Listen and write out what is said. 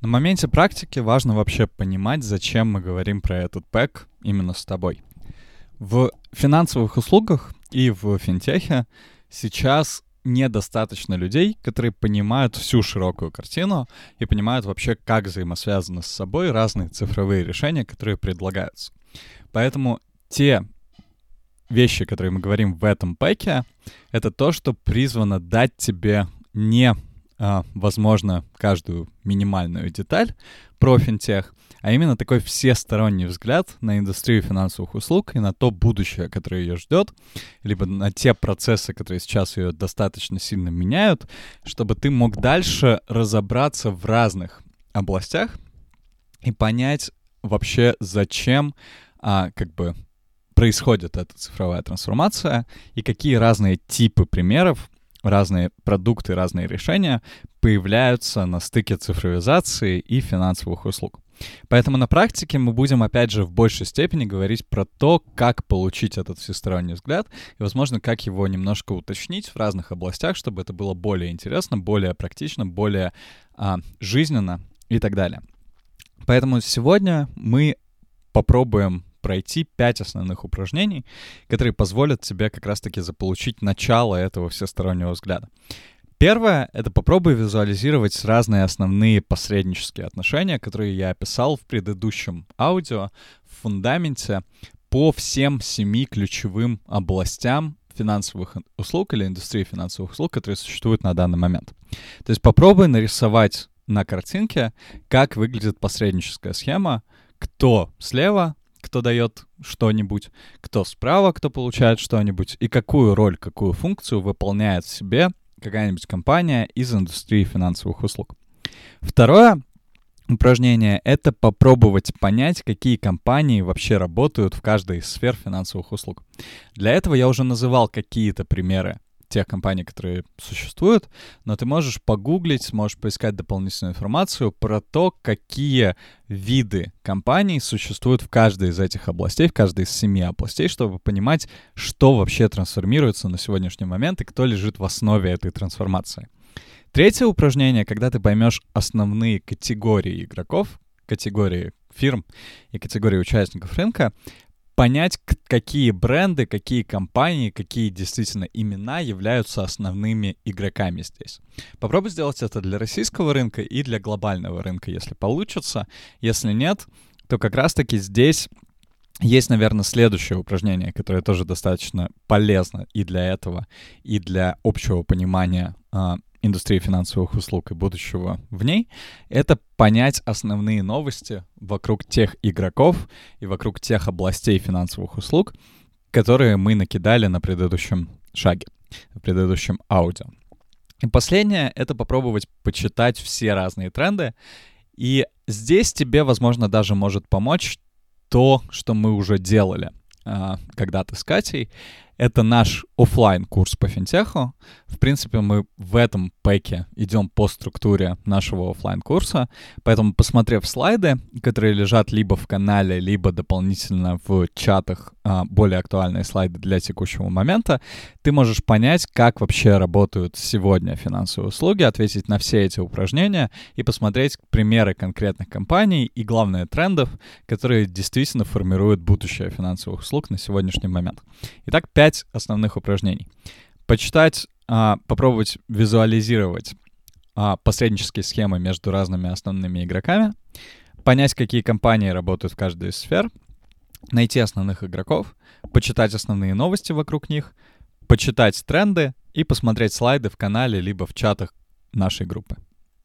На моменте практики важно вообще понимать, зачем мы говорим про этот пэк именно с тобой. В финансовых услугах и в финтехе сейчас недостаточно людей, которые понимают всю широкую картину и понимают вообще, как взаимосвязаны с собой разные цифровые решения, которые предлагаются. Поэтому те вещи, которые мы говорим в этом пэке, это то, что призвано дать тебе не возможно, каждую минимальную деталь про финтех, а именно такой всесторонний взгляд на индустрию финансовых услуг и на то будущее, которое ее ждет, либо на те процессы, которые сейчас ее достаточно сильно меняют, чтобы ты мог дальше разобраться в разных областях и понять вообще, зачем а, как бы происходит эта цифровая трансформация и какие разные типы примеров разные продукты, разные решения появляются на стыке цифровизации и финансовых услуг. Поэтому на практике мы будем, опять же, в большей степени говорить про то, как получить этот всесторонний взгляд и, возможно, как его немножко уточнить в разных областях, чтобы это было более интересно, более практично, более а, жизненно и так далее. Поэтому сегодня мы попробуем пройти пять основных упражнений, которые позволят тебе как раз-таки заполучить начало этого всестороннего взгляда. Первое — это попробуй визуализировать разные основные посреднические отношения, которые я описал в предыдущем аудио, в фундаменте по всем семи ключевым областям финансовых услуг или индустрии финансовых услуг, которые существуют на данный момент. То есть попробуй нарисовать на картинке, как выглядит посредническая схема, кто слева, кто дает что-нибудь, кто справа, кто получает что-нибудь, и какую роль, какую функцию выполняет в себе какая-нибудь компания из индустрии финансовых услуг. Второе упражнение — это попробовать понять, какие компании вообще работают в каждой из сфер финансовых услуг. Для этого я уже называл какие-то примеры тех компаний, которые существуют, но ты можешь погуглить, можешь поискать дополнительную информацию про то, какие виды компаний существуют в каждой из этих областей, в каждой из семи областей, чтобы понимать, что вообще трансформируется на сегодняшний момент и кто лежит в основе этой трансформации. Третье упражнение, когда ты поймешь основные категории игроков, категории фирм и категории участников рынка, понять, какие бренды, какие компании, какие действительно имена являются основными игроками здесь. Попробуй сделать это для российского рынка и для глобального рынка, если получится. Если нет, то как раз-таки здесь есть, наверное, следующее упражнение, которое тоже достаточно полезно и для этого, и для общего понимания а, индустрии финансовых услуг и будущего в ней, это понять основные новости вокруг тех игроков и вокруг тех областей финансовых услуг, которые мы накидали на предыдущем шаге, в предыдущем аудио. И последнее — это попробовать почитать все разные тренды. И здесь тебе, возможно, даже может помочь то, что мы уже делали э, когда-то с Катей. Это наш офлайн курс по финтеху. В принципе, мы в этом пэке идем по структуре нашего офлайн курса поэтому, посмотрев слайды, которые лежат либо в канале, либо дополнительно в чатах, а, более актуальные слайды для текущего момента, ты можешь понять, как вообще работают сегодня финансовые услуги, ответить на все эти упражнения и посмотреть примеры конкретных компаний и, главное, трендов, которые действительно формируют будущее финансовых услуг на сегодняшний момент. Итак, 5 пять основных упражнений. Почитать, а, попробовать визуализировать а, посреднические схемы между разными основными игроками, понять, какие компании работают в каждой из сфер, найти основных игроков, почитать основные новости вокруг них, почитать тренды и посмотреть слайды в канале либо в чатах нашей группы.